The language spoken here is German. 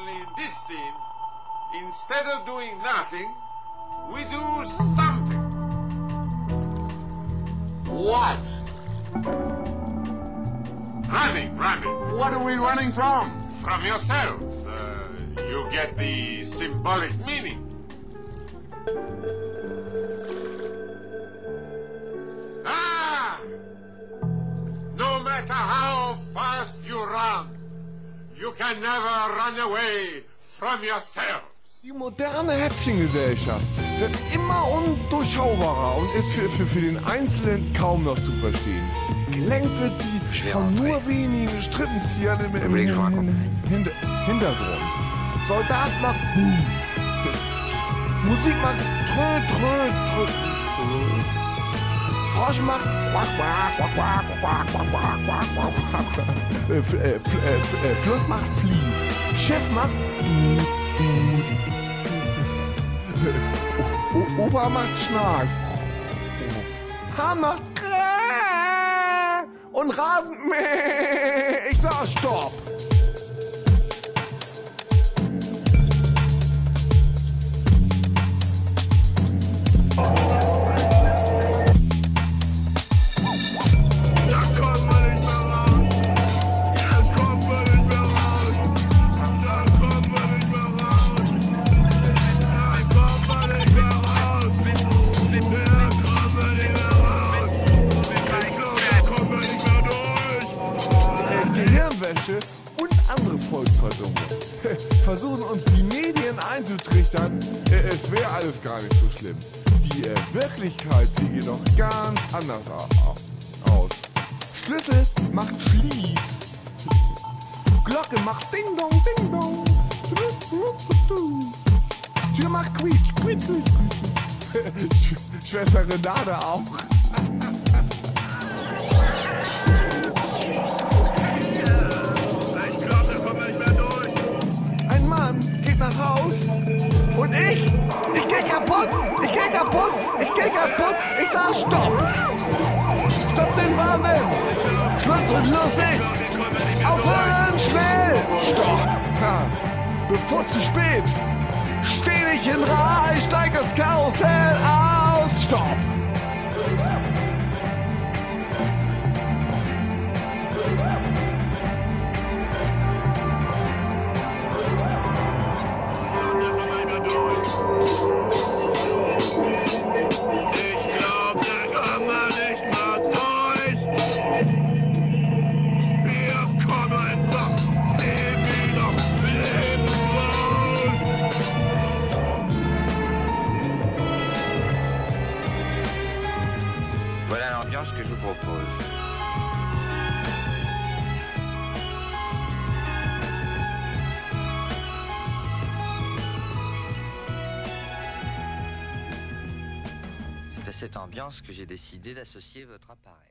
Only in this scene, instead of doing nothing, we do something. What? Running, running. What are we running from? From yourself. Uh, you get the symbolic meaning. Ah! No matter how fast you run, you can never run away from yourselves. Die moderne Häppchengesellschaft wird immer undurchschaubarer und ist für, für, für den Einzelnen kaum noch zu verstehen. Gelenkt wird sie von nur wenigen Strippenziehern im, im, im, im Hinter Hintergrund. Soldat macht Boom. Musik macht Trö, Trö, Trö. Geräusche macht. Fluss macht Fließ. Schiff macht. Opa macht Schnarch. Haar macht und Rasen. Ich sag Stopp. Gehirnwäsche und andere Volksverdummung versuchen uns die Medien einzutrichtern, äh, es wäre alles gar nicht so schlimm. Die äh, Wirklichkeit sieht jedoch ganz anders au- aus. Schlüssel macht Schließ. Glocke macht Ding Dong, Ding Dong. Tür macht Quietsch, Quietsch, Quietsch, Quietsch. Sch- Schwester Renate auch. Kaputt, ich geh kaputt, ich sag Stopp. Stopp den Wahnsinn. Schluss und lustig. Aufhören, schnell. Stopp. Bevor zu spät. Steh nicht in Reihe, steig das Karussell aus. Stopp. Que je vous propose. C'est à cette ambiance que j'ai décidé d'associer votre appareil.